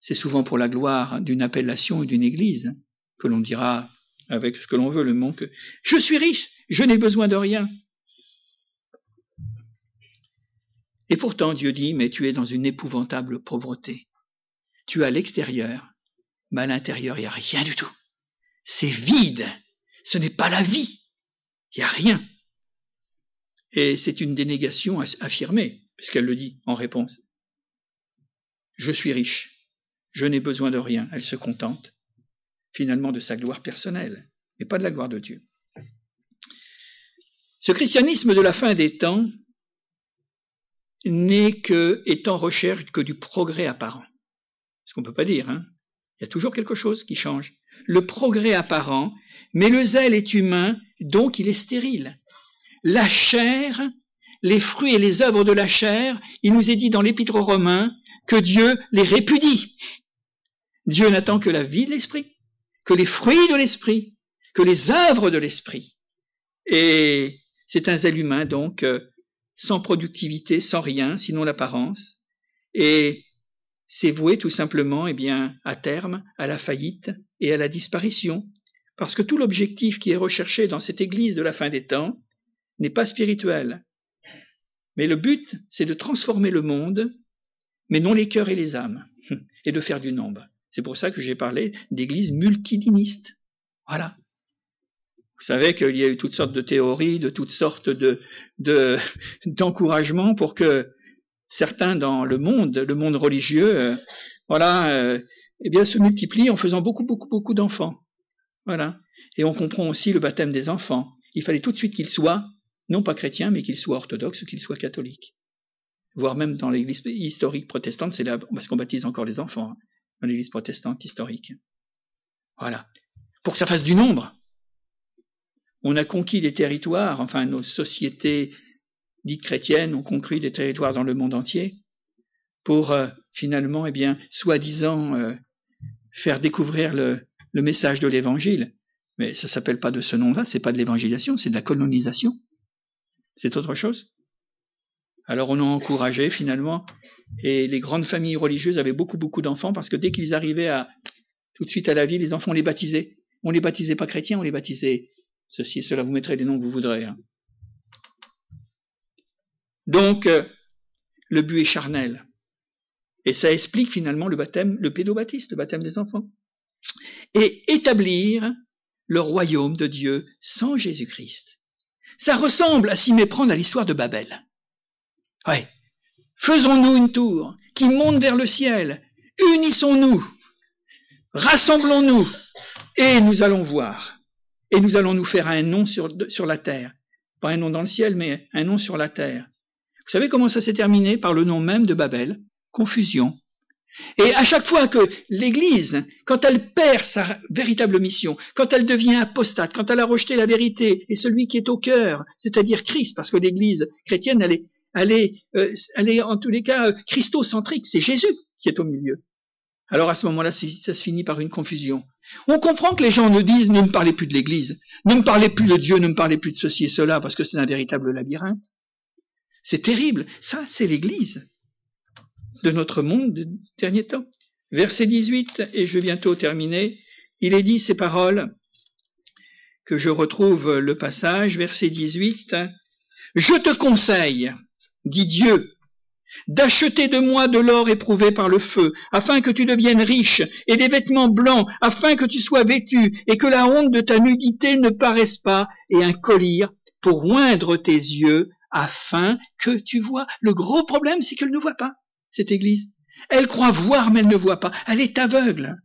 c'est souvent pour la gloire d'une appellation et d'une église que l'on dira avec ce que l'on veut le mot que je suis riche, je n'ai besoin de rien. Et pourtant Dieu dit, mais tu es dans une épouvantable pauvreté. Tu à l'extérieur, mais à l'intérieur, il n'y a rien du tout. C'est vide. Ce n'est pas la vie. Il n'y a rien. Et c'est une dénégation affirmée, puisqu'elle le dit en réponse. Je suis riche. Je n'ai besoin de rien. Elle se contente, finalement, de sa gloire personnelle, et pas de la gloire de Dieu. Ce christianisme de la fin des temps n'est que, est en recherche que du progrès apparent. Ce qu'on ne peut pas dire, hein. Il y a toujours quelque chose qui change. Le progrès apparent, mais le zèle est humain, donc il est stérile. La chair, les fruits et les œuvres de la chair, il nous est dit dans l'épître aux Romains que Dieu les répudie. Dieu n'attend que la vie de l'esprit, que les fruits de l'esprit, que les œuvres de l'esprit. Et c'est un zèle humain, donc, euh, sans productivité, sans rien, sinon l'apparence, et c'est voué tout simplement, eh bien, à terme, à la faillite et à la disparition, parce que tout l'objectif qui est recherché dans cette Église de la fin des temps n'est pas spirituel. Mais le but, c'est de transformer le monde, mais non les cœurs et les âmes, et de faire du nombre. C'est pour ça que j'ai parlé d'église multidiniste. Voilà. Vous savez qu'il y a eu toutes sortes de théories, de toutes sortes de, d'encouragements pour que certains dans le monde, le monde religieux, euh, voilà, euh, eh bien, se multiplient en faisant beaucoup, beaucoup, beaucoup d'enfants. Voilà. Et on comprend aussi le baptême des enfants. Il fallait tout de suite qu'ils soient, non pas chrétiens, mais qu'ils soient orthodoxes ou qu'ils soient catholiques. Voire même dans l'église historique protestante, c'est là, parce qu'on baptise encore les enfants, hein, dans l'église protestante historique. Voilà. Pour que ça fasse du nombre on a conquis des territoires, enfin nos sociétés dites chrétiennes ont conquis des territoires dans le monde entier pour euh, finalement, eh bien, soi-disant euh, faire découvrir le, message de l'évangile. Mais ça s'appelle pas de ce nom-là, c'est pas de l'évangélisation, c'est de la colonisation. C'est autre chose. Alors on a encouragé finalement, et les grandes familles religieuses avaient beaucoup beaucoup d'enfants parce que dès qu'ils arrivaient à tout de suite à la vie, les enfants les baptisaient. On les baptisait pas chrétiens, on les baptisait ceci et cela. Vous mettrez les noms que vous voudrez. Hein. Donc euh, le but est charnel. Et ça explique finalement le baptême, le pédobaptiste, le baptême des enfants. Et établir le royaume de Dieu sans Jésus-Christ. Ça ressemble à s'y méprendre à l'histoire de Babel. Ouais. Faisons-nous une tour qui monte vers le ciel. Unissons-nous. Rassemblons-nous. Et nous allons voir. Et nous allons nous faire un nom sur, sur la terre. Pas un nom dans le ciel, mais un nom sur la terre. Vous savez comment ça s'est terminé? Par le nom même de Babel confusion. Et à chaque fois que l'Église, quand elle perd sa véritable mission, quand elle devient apostate, quand elle a rejeté la vérité et celui qui est au cœur, c'est-à-dire Christ, parce que l'Église chrétienne, elle est, elle est, euh, elle est en tous les cas euh, christocentrique, c'est Jésus qui est au milieu. Alors à ce moment-là, ça se finit par une confusion. On comprend que les gens nous disent ne me parlez plus de l'Église, ne me parlez plus de Dieu, ne me parlez plus de ceci et cela, parce que c'est un véritable labyrinthe. C'est terrible. Ça, c'est l'Église de notre monde de dernier temps. Verset 18, et je vais bientôt terminer, il est dit ces paroles que je retrouve le passage, verset 18, Je te conseille, dit Dieu, d'acheter de moi de l'or éprouvé par le feu, afin que tu deviennes riche, et des vêtements blancs, afin que tu sois vêtu, et que la honte de ta nudité ne paraisse pas, et un collier pour oindre tes yeux, afin que tu vois. Le gros problème, c'est qu'elle ne voit pas cette Église. Elle croit voir, mais elle ne voit pas. Elle est aveugle.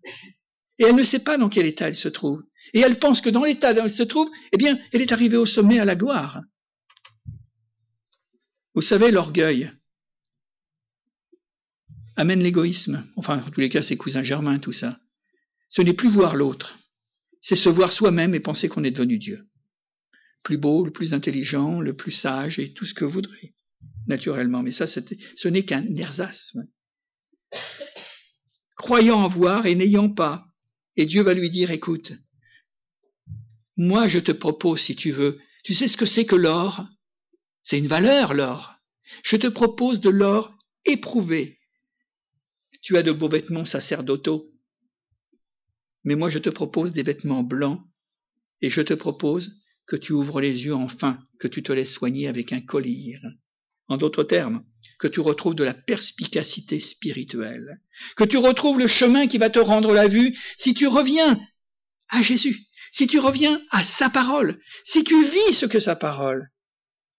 Et elle ne sait pas dans quel état elle se trouve. Et elle pense que dans l'état où elle se trouve, eh bien, elle est arrivée au sommet à la gloire. Vous savez, l'orgueil amène l'égoïsme. Enfin, en tous les cas, c'est cousin Germain, tout ça. Ce n'est plus voir l'autre. C'est se voir soi-même et penser qu'on est devenu Dieu. Plus beau, le plus intelligent, le plus sage et tout ce que vous voudrez naturellement. Mais ça, ce n'est qu'un ersasme. Croyant en voir et n'ayant pas. Et Dieu va lui dire, écoute, moi je te propose, si tu veux, tu sais ce que c'est que l'or? C'est une valeur, l'or. Je te propose de l'or éprouvé. Tu as de beaux vêtements sacerdotaux, mais moi je te propose des vêtements blancs, et je te propose que tu ouvres les yeux enfin, que tu te laisses soigner avec un collier. En d'autres termes, que tu retrouves de la perspicacité spirituelle, que tu retrouves le chemin qui va te rendre la vue si tu reviens à Jésus, si tu reviens à sa parole, si tu vis ce que sa parole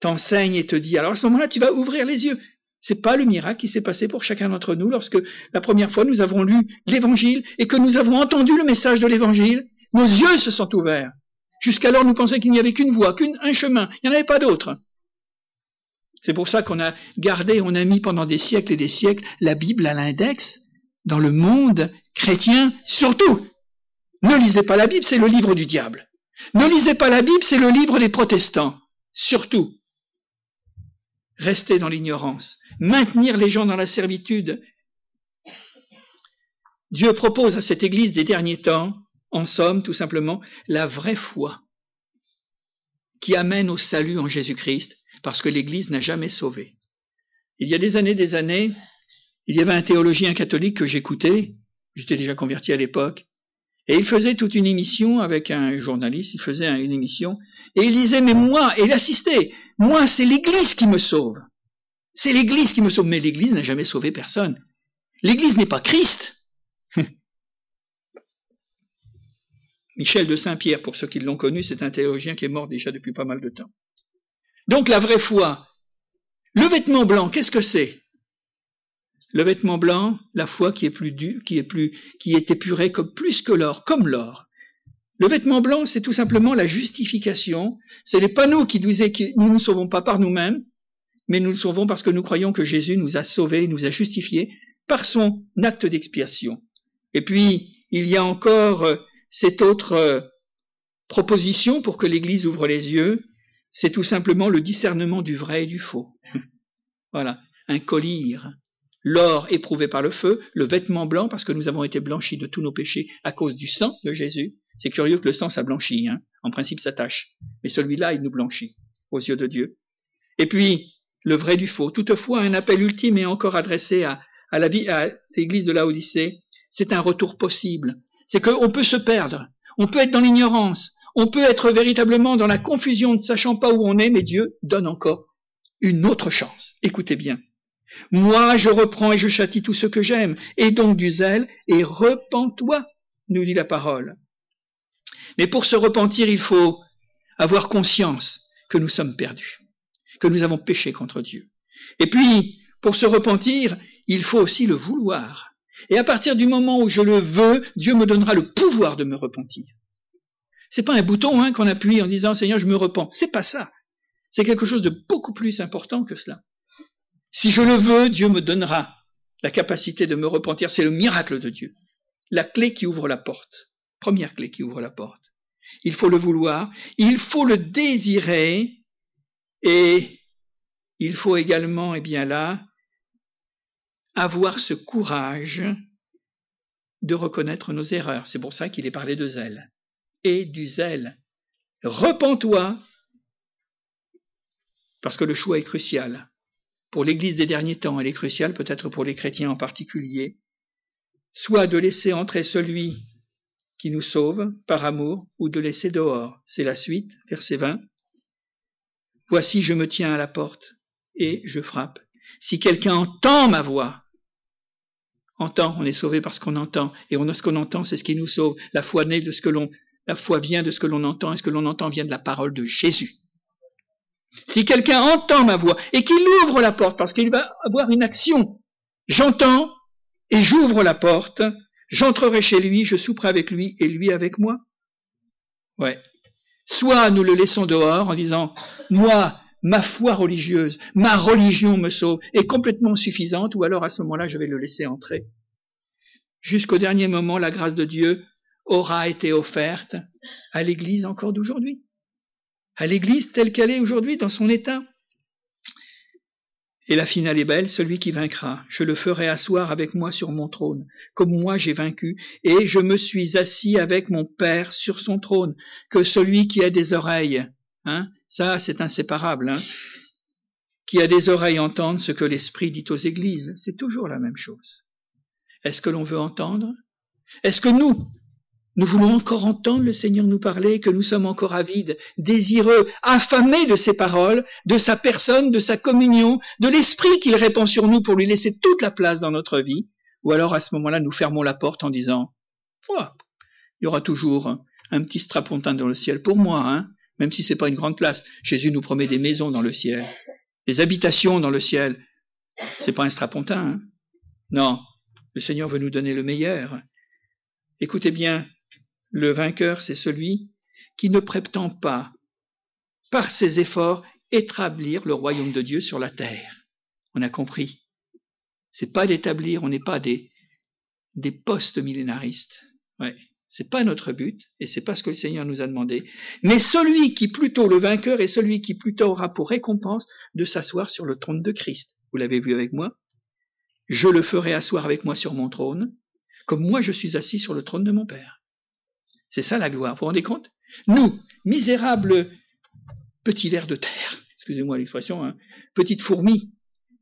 t'enseigne et te dit. Alors à ce moment-là, tu vas ouvrir les yeux. C'est pas le miracle qui s'est passé pour chacun d'entre nous lorsque la première fois nous avons lu l'évangile et que nous avons entendu le message de l'évangile. Nos yeux se sont ouverts. Jusqu'alors, nous pensions qu'il n'y avait qu'une voie, qu'un chemin. Il n'y en avait pas d'autre. C'est pour ça qu'on a gardé, on a mis pendant des siècles et des siècles la Bible à l'index dans le monde chrétien, surtout. Ne lisez pas la Bible, c'est le livre du diable. Ne lisez pas la Bible, c'est le livre des protestants. Surtout. Restez dans l'ignorance. Maintenir les gens dans la servitude. Dieu propose à cette Église des derniers temps, en somme, tout simplement, la vraie foi qui amène au salut en Jésus-Christ parce que l'Église n'a jamais sauvé. Il y a des années, des années, il y avait un théologien catholique que j'écoutais, j'étais déjà converti à l'époque, et il faisait toute une émission avec un journaliste, il faisait une émission, et il disait, mais moi, et il assistait, moi, c'est l'Église qui me sauve. C'est l'Église qui me sauve, mais l'Église n'a jamais sauvé personne. L'Église n'est pas Christ. Michel de Saint-Pierre, pour ceux qui l'ont connu, c'est un théologien qui est mort déjà depuis pas mal de temps. Donc la vraie foi. Le vêtement blanc, qu'est-ce que c'est? Le vêtement blanc, la foi qui est plus dur, qui est plus, qui est épurée comme plus que l'or, comme l'or. Le vêtement blanc, c'est tout simplement la justification. Ce n'est pas nous qui nous, nous ne sauvons pas par nous-mêmes, mais nous le sauvons parce que nous croyons que Jésus nous a sauvés, nous a justifiés par son acte d'expiation. Et puis, il y a encore euh, cette autre euh, proposition pour que l'Église ouvre les yeux, c'est tout simplement le discernement du vrai et du faux. voilà, un collier, l'or éprouvé par le feu, le vêtement blanc parce que nous avons été blanchis de tous nos péchés à cause du sang de Jésus. C'est curieux que le sang ça blanchit, hein. en principe ça tâche, mais celui-là il nous blanchit aux yeux de Dieu. Et puis le vrai du faux. Toutefois, un appel ultime est encore adressé à, à l'église de la Odyssée. C'est un retour possible. C'est qu'on peut se perdre, on peut être dans l'ignorance, on peut être véritablement dans la confusion ne sachant pas où on est, mais Dieu donne encore une autre chance. Écoutez bien. Moi, je reprends et je châtie tout ce que j'aime, et donc du zèle, et repens-toi, nous dit la parole. Mais pour se repentir, il faut avoir conscience que nous sommes perdus, que nous avons péché contre Dieu. Et puis, pour se repentir, il faut aussi le vouloir. Et à partir du moment où je le veux, Dieu me donnera le pouvoir de me repentir. C'est pas un bouton hein, qu'on appuie en disant Seigneur, je me repens. C'est pas ça. C'est quelque chose de beaucoup plus important que cela. Si je le veux, Dieu me donnera la capacité de me repentir. C'est le miracle de Dieu. La clé qui ouvre la porte. Première clé qui ouvre la porte. Il faut le vouloir, il faut le désirer, et il faut également, eh bien là, avoir ce courage de reconnaître nos erreurs. C'est pour ça qu'il est parlé de zèle. Et du zèle. Repends-toi, parce que le choix est crucial pour l'Église des derniers temps, elle est cruciale peut-être pour les chrétiens en particulier, soit de laisser entrer celui qui nous sauve par amour, ou de laisser dehors. C'est la suite, verset 20. Voici, je me tiens à la porte et je frappe. Si quelqu'un entend ma voix, entend, on est sauvé parce qu'on entend, et on ce qu'on entend, c'est ce qui nous sauve. La foi naît de ce que l'on, la foi vient de ce que l'on entend, et ce que l'on entend vient de la parole de Jésus. Si quelqu'un entend ma voix et qu'il ouvre la porte parce qu'il va avoir une action, j'entends et j'ouvre la porte, j'entrerai chez lui, je souperai avec lui et lui avec moi. Ouais. Soit nous le laissons dehors en disant, moi, ma foi religieuse, ma religion me sauve, est complètement suffisante, ou alors à ce moment-là, je vais le laisser entrer. Jusqu'au dernier moment, la grâce de Dieu aura été offerte à l'Église encore d'aujourd'hui à l'Église telle qu'elle est aujourd'hui dans son état. Et la finale est belle, celui qui vaincra. Je le ferai asseoir avec moi sur mon trône, comme moi j'ai vaincu, et je me suis assis avec mon Père sur son trône. Que celui qui a des oreilles, hein, ça c'est inséparable, hein, qui a des oreilles entende ce que l'Esprit dit aux églises. C'est toujours la même chose. Est-ce que l'on veut entendre? Est-ce que nous, nous voulons encore entendre le Seigneur nous parler, que nous sommes encore avides, désireux, affamés de ses paroles, de sa personne, de sa communion, de l'esprit qu'il répand sur nous pour lui laisser toute la place dans notre vie? Ou alors à ce moment-là, nous fermons la porte en disant, il y aura toujours un petit strapontin dans le ciel pour moi, hein, même si c'est pas une grande place. Jésus nous promet des maisons dans le ciel, des habitations dans le ciel. C'est pas un strapontin, hein. Non. Le Seigneur veut nous donner le meilleur. Écoutez bien, le vainqueur, c'est celui qui ne prétend pas, par ses efforts, établir le royaume de Dieu sur la terre. On a compris. C'est pas d'établir, on n'est pas des, des postes millénaristes. Ouais. C'est pas notre but, et c'est pas ce que le Seigneur nous a demandé. Mais celui qui plutôt, le vainqueur, est celui qui plutôt aura pour récompense de s'asseoir sur le trône de Christ. Vous l'avez vu avec moi? Je le ferai asseoir avec moi sur mon trône, comme moi je suis assis sur le trône de mon Père. C'est ça la gloire. Vous vous rendez compte? Nous, misérables petits vers de terre, excusez-moi l'expression, hein, petites fourmis,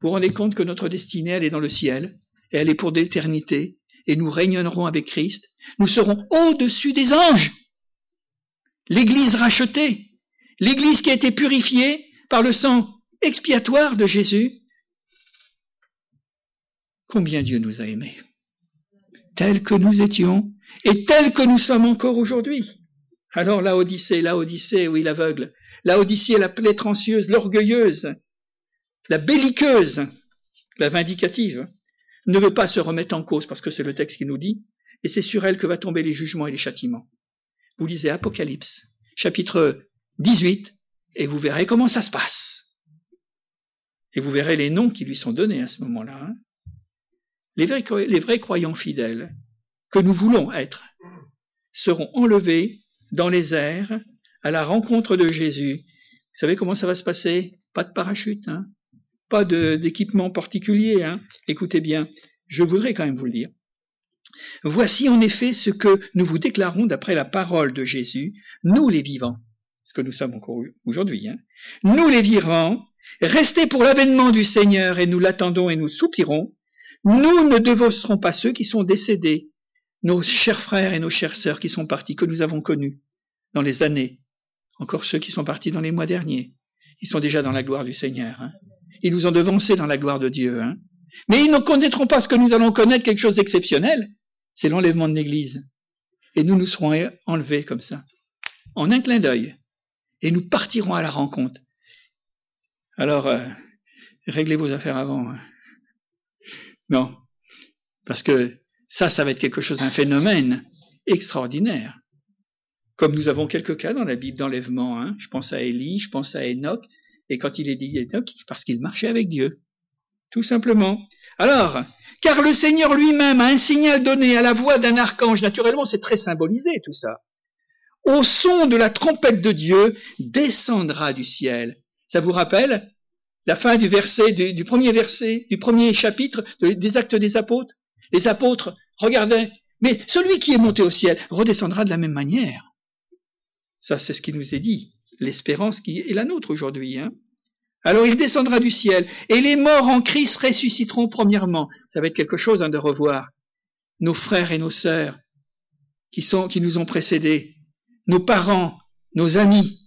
vous vous rendez compte que notre destinée, elle est dans le ciel, et elle est pour d'éternité, et nous régnerons avec Christ. Nous serons au-dessus des anges. L'Église rachetée, l'Église qui a été purifiée par le sang expiatoire de Jésus. Combien Dieu nous a aimés, tels que nous étions et tel que nous sommes encore aujourd'hui. Alors la Odyssée, la Odyssée, oui, l'aveugle, la Odyssée, la plétrancieuse, l'orgueilleuse, la belliqueuse, la vindicative, ne veut pas se remettre en cause parce que c'est le texte qui nous dit, et c'est sur elle que va tomber les jugements et les châtiments. Vous lisez Apocalypse, chapitre 18, et vous verrez comment ça se passe. Et vous verrez les noms qui lui sont donnés à ce moment-là. Hein. Les, vrais, croyants fidèles, que nous voulons être seront enlevés dans les airs à la rencontre de Jésus Vous savez comment ça va se passer? Pas de parachute, hein? Pas d'équipement particulier. Hein Écoutez bien, je voudrais quand même vous le dire. Voici en effet ce que nous vous déclarons d'après la parole de Jésus, nous les vivants, ce que nous sommes encore aujourd'hui, hein. nous les vivants, restez pour l'avènement du Seigneur et nous l'attendons et nous soupirons, nous ne devancerons pas ceux qui sont décédés, nos chers frères et nos chères sœurs qui sont partis, que nous avons connus dans les années, encore ceux qui sont partis dans les mois derniers, ils sont déjà dans la gloire du Seigneur. Hein. Ils nous ont devancés dans la gloire de Dieu. Hein. Mais ils ne connaîtront pas ce que nous allons connaître, quelque chose d'exceptionnel, c'est l'enlèvement de l'Église. Et nous nous serons enlevés comme ça, en un clin d'œil, et nous partirons à la rencontre. Alors, euh, réglez vos affaires avant. Hein. Non, parce que ça, ça va être quelque chose, un phénomène extraordinaire. Comme nous avons quelques cas dans la Bible d'enlèvement. Hein. Je pense à Élie, je pense à Enoch, et quand il est dit parce qu'il marchait avec Dieu. Tout simplement. Alors, car le Seigneur lui-même a un signal donné à la voix d'un archange, naturellement c'est très symbolisé tout ça. Au son de la trompette de Dieu, descendra du ciel. Ça vous rappelle la fin du verset, du, premier verset, du premier chapitre des actes des apôtres? Les apôtres regardaient, mais celui qui est monté au ciel redescendra de la même manière. Ça, c'est ce qui nous est dit. L'espérance qui est la nôtre aujourd'hui. Hein. Alors il descendra du ciel, et les morts en Christ ressusciteront premièrement. Ça va être quelque chose hein, de revoir nos frères et nos sœurs qui nous ont précédés, nos parents, nos amis,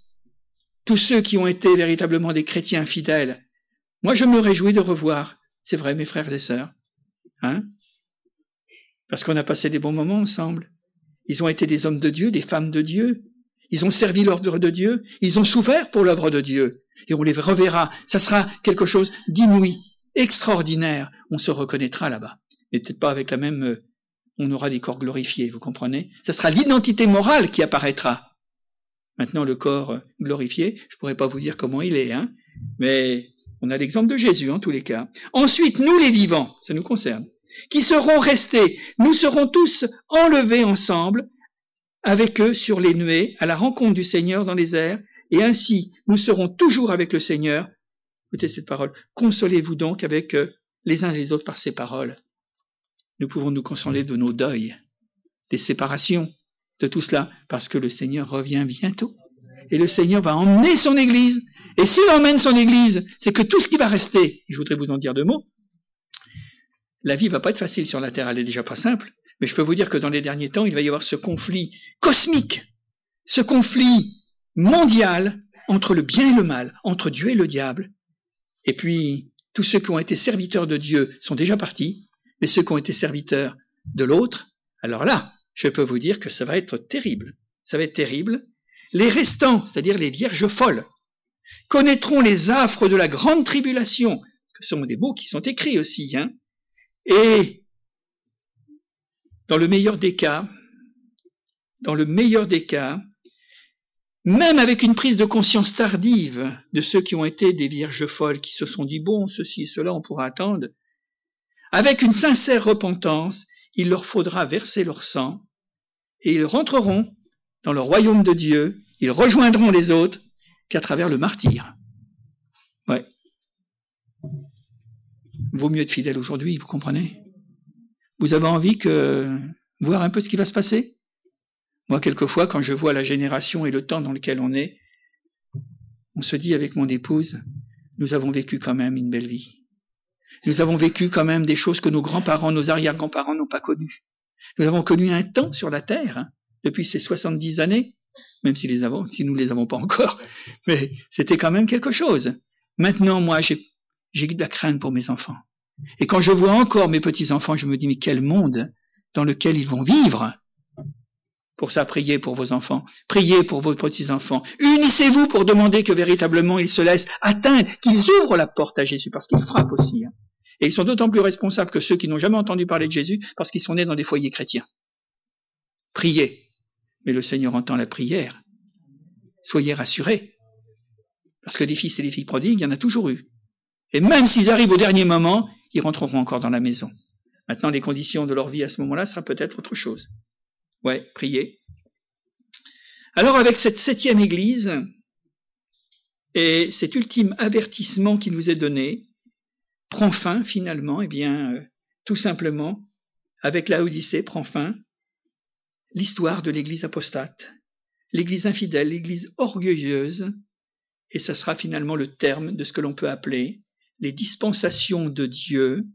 tous ceux qui ont été véritablement des chrétiens fidèles. Moi, je me réjouis de revoir, c'est vrai, mes frères et sœurs, hein, parce qu'on a passé des bons moments ensemble. Ils ont été des hommes de Dieu, des femmes de Dieu. Ils ont servi l'ordre de Dieu. Ils ont souffert pour l'œuvre de Dieu et on les reverra. Ça sera quelque chose d'inouï, extraordinaire. On se reconnaîtra là-bas. Mais peut-être pas avec la même... Euh, on aura des corps glorifiés, vous comprenez? Ça sera l'identité morale qui apparaîtra. Maintenant, le corps euh, glorifié, je pourrais pas vous dire comment il est, hein mais on a l'exemple de Jésus en tous les cas. Ensuite, nous les vivants, ça nous concerne, qui seront restés, nous serons tous enlevés ensemble avec eux sur les nuées à la rencontre du Seigneur dans les airs, et ainsi nous serons toujours avec le Seigneur. Écoutez cette parole. Consolez-vous donc avec euh, les uns les autres par ces paroles. Nous pouvons nous consoler de nos deuils, des séparations, de tout cela, parce que le Seigneur revient bientôt. Et le Seigneur va emmener son Église. Et s'il emmène son Église, c'est que tout ce qui va rester, je voudrais vous en dire deux mots, la vie va pas être facile sur la terre, elle est déjà pas simple, mais je peux vous dire que dans les derniers temps, il va y avoir ce conflit cosmique, ce conflit mondial entre le bien et le mal, entre Dieu et le diable. Et puis, tous ceux qui ont été serviteurs de Dieu sont déjà partis, mais ceux qui ont été serviteurs de l'autre, alors là, je peux vous dire que ça va être terrible. Ça va être terrible. Les restants, c'est-à-dire les vierges folles, connaîtront les affres de la grande tribulation, ce sont des mots qui sont écrits aussi, hein, et dans le meilleur des cas, dans le meilleur des cas, même avec une prise de conscience tardive de ceux qui ont été des vierges folles, qui se sont dit, bon, ceci et cela, on pourra attendre, avec une sincère repentance, il leur faudra verser leur sang, et ils rentreront dans le royaume de Dieu, ils rejoindront les autres qu'à travers le martyr. Ouais. Vaut mieux être fidèle aujourd'hui, vous comprenez? Vous avez envie que voir un peu ce qui va se passer? Moi, quelquefois, quand je vois la génération et le temps dans lequel on est, on se dit avec mon épouse, nous avons vécu quand même une belle vie. Nous avons vécu quand même des choses que nos grands-parents, nos arrière-grands-parents n'ont pas connues. Nous avons connu un temps sur la Terre, hein, depuis ces 70 années, même si, si nous ne les avons pas encore, mais c'était quand même quelque chose. Maintenant, moi, j'ai de la crainte pour mes enfants. Et quand je vois encore mes petits-enfants, je me dis, mais quel monde dans lequel ils vont vivre pour ça, priez pour vos enfants, priez pour vos petits-enfants. Unissez-vous pour demander que véritablement ils se laissent atteindre, qu'ils ouvrent la porte à Jésus, parce qu'ils frappent aussi. Hein. Et ils sont d'autant plus responsables que ceux qui n'ont jamais entendu parler de Jésus, parce qu'ils sont nés dans des foyers chrétiens. Priez. Mais le Seigneur entend la prière. Soyez rassurés. Parce que des fils et des filles prodigues, il y en a toujours eu. Et même s'ils arrivent au dernier moment, ils rentreront encore dans la maison. Maintenant, les conditions de leur vie à ce moment-là sera peut-être autre chose. Ouais, prier. Alors avec cette septième église, Et cet ultime avertissement qui nous est donné prend fin finalement, eh bien, euh, tout simplement, avec la Odyssée prend fin l'histoire de l'Église apostate, l'Église infidèle, l'Église orgueilleuse, et ce sera finalement le terme de ce que l'on peut appeler les dispensations de Dieu,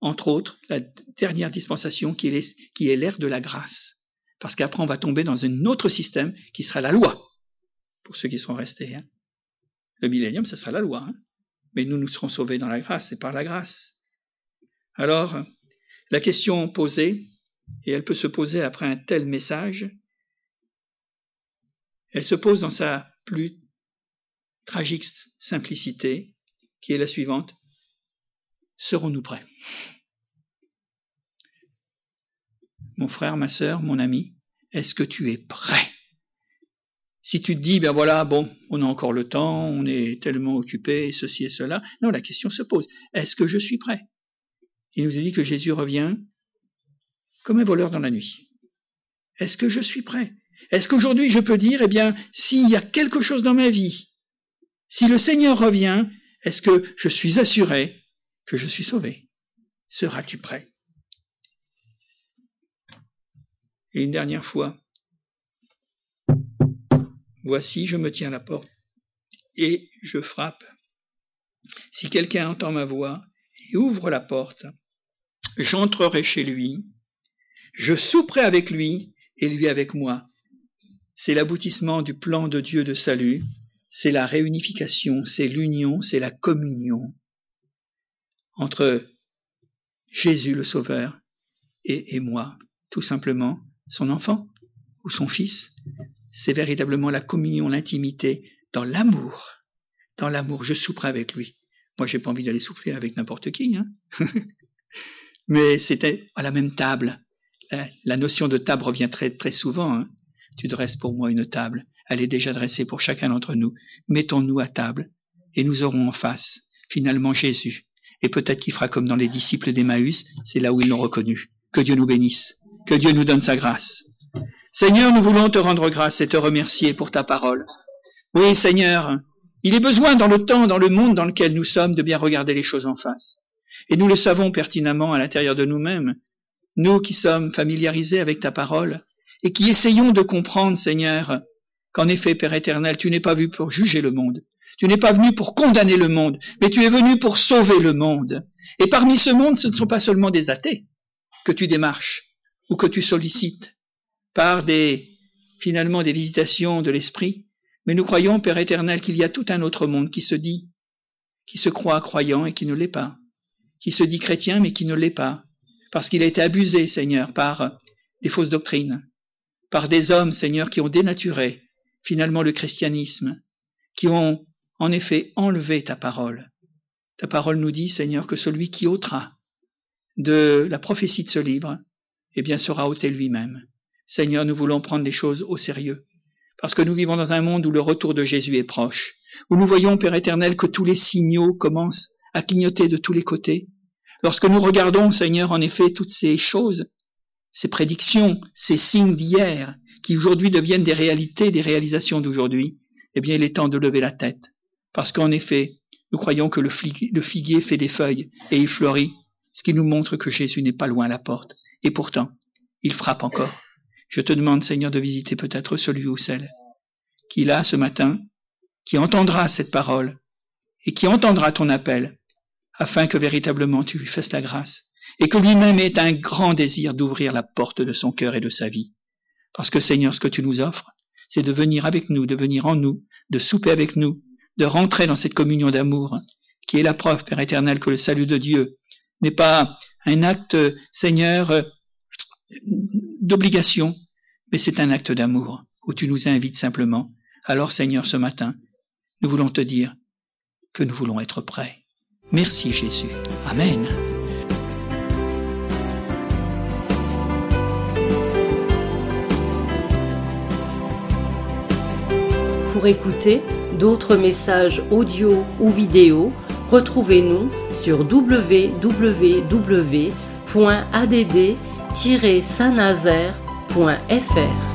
entre autres la dernière dispensation qui est l'ère de la grâce. Parce qu'après on va tomber dans un autre système qui sera la loi, pour ceux qui seront restés. Hein. Le millénium, ce sera la loi. Hein. Mais nous, nous serons sauvés dans la grâce, et par la grâce. Alors, la question posée, et elle peut se poser après un tel message, elle se pose dans sa plus tragique simplicité, qui est la suivante. Serons-nous prêts? Mon frère, ma sœur, mon ami, est-ce que tu es prêt? Si tu te dis, ben voilà, bon, on a encore le temps, on est tellement occupé, ceci et cela. Non, la question se pose. Est-ce que je suis prêt? Il nous a dit que Jésus revient comme un voleur dans la nuit. Est-ce que je suis prêt? Est-ce qu'aujourd'hui je peux dire, eh bien, s'il y a quelque chose dans ma vie, si le Seigneur revient, est-ce que je suis assuré que je suis sauvé? Seras-tu prêt? Et une dernière fois, voici, je me tiens à la porte et je frappe. Si quelqu'un entend ma voix et ouvre la porte, j'entrerai chez lui, je souperai avec lui et lui avec moi. C'est l'aboutissement du plan de Dieu de salut, c'est la réunification, c'est l'union, c'est la communion entre Jésus le Sauveur et, moi, tout simplement son enfant ou son fils. C'est véritablement la communion, l'intimité, dans l'amour. Dans l'amour, je souperai avec lui. Moi, j'ai pas envie d'aller souffler avec n'importe qui, hein. Mais c'était à la même table. La, notion de table revient très, très souvent. Hein. Tu dresses pour moi une table. Elle est déjà dressée pour chacun d'entre nous. Mettons-nous à table et nous aurons en face, finalement, Jésus. Et peut-être qu'il fera comme dans les disciples d'Emmaüs, c'est là où ils l'ont reconnu. Que Dieu nous bénisse. Que Dieu nous donne sa grâce. Seigneur, nous voulons te rendre grâce et te remercier pour ta parole. Oui, Seigneur, il est besoin dans le temps, dans le monde dans lequel nous sommes, de bien regarder les choses en face. Et nous le savons pertinemment à l'intérieur de nous-mêmes, nous qui sommes familiarisés avec ta parole, et qui essayons de comprendre, Seigneur, qu'en effet, Père éternel, tu n'es pas venu pour juger le monde, tu n'es pas venu pour condamner le monde, mais tu es venu pour sauver le monde. Et parmi ce monde, ce ne sont pas seulement des athées que tu démarches, ou que tu sollicites par des, finalement, des visitations de l'esprit, mais nous croyons, Père éternel, qu'il y a tout un autre monde qui se dit, qui se croit croyant et qui ne l'est pas, qui se dit chrétien mais qui ne l'est pas, parce qu'il a été abusé, Seigneur, par des fausses doctrines, par des hommes, Seigneur, qui ont dénaturé finalement le christianisme, qui ont en effet enlevé ta parole. Ta parole nous dit, Seigneur, que celui qui ôtera de la prophétie de ce livre, eh bien, sera ôté lui-même. Seigneur, nous voulons prendre les choses au sérieux, parce que nous vivons dans un monde où le retour de Jésus est proche, où nous voyons, Père éternel, que tous les signaux commencent à clignoter de tous les côtés. Lorsque nous regardons, Seigneur, en effet, toutes ces choses, ces prédictions, ces signes d'hier, qui aujourd'hui deviennent des réalités, des réalisations d'aujourd'hui, eh bien, il est temps de lever la tête. Parce qu'en effet, nous croyons que le figuier fait des feuilles et il fleurit, ce qui nous montre que Jésus n'est pas loin la porte. Et pourtant, il frappe encore. Je te demande, Seigneur, de visiter peut-être celui ou celle qui, là, ce matin, qui entendra cette parole et qui entendra ton appel, afin que véritablement tu lui fasses la grâce, et que lui-même ait un grand désir d'ouvrir la porte de son cœur et de sa vie. Parce que, Seigneur, ce que tu nous offres, c'est de venir avec nous, de venir en nous, de souper avec nous, de rentrer dans cette communion d'amour, qui est la preuve, Père éternel, que le salut de Dieu n'est pas un acte, Seigneur, d'obligation, mais c'est un acte d'amour, où tu nous invites simplement. Alors, Seigneur, ce matin, nous voulons te dire que nous voulons être prêts. Merci Jésus. Amen. Pour écouter d'autres messages audio ou vidéo, retrouvez-nous sur www.add-saint-nazaire.fr.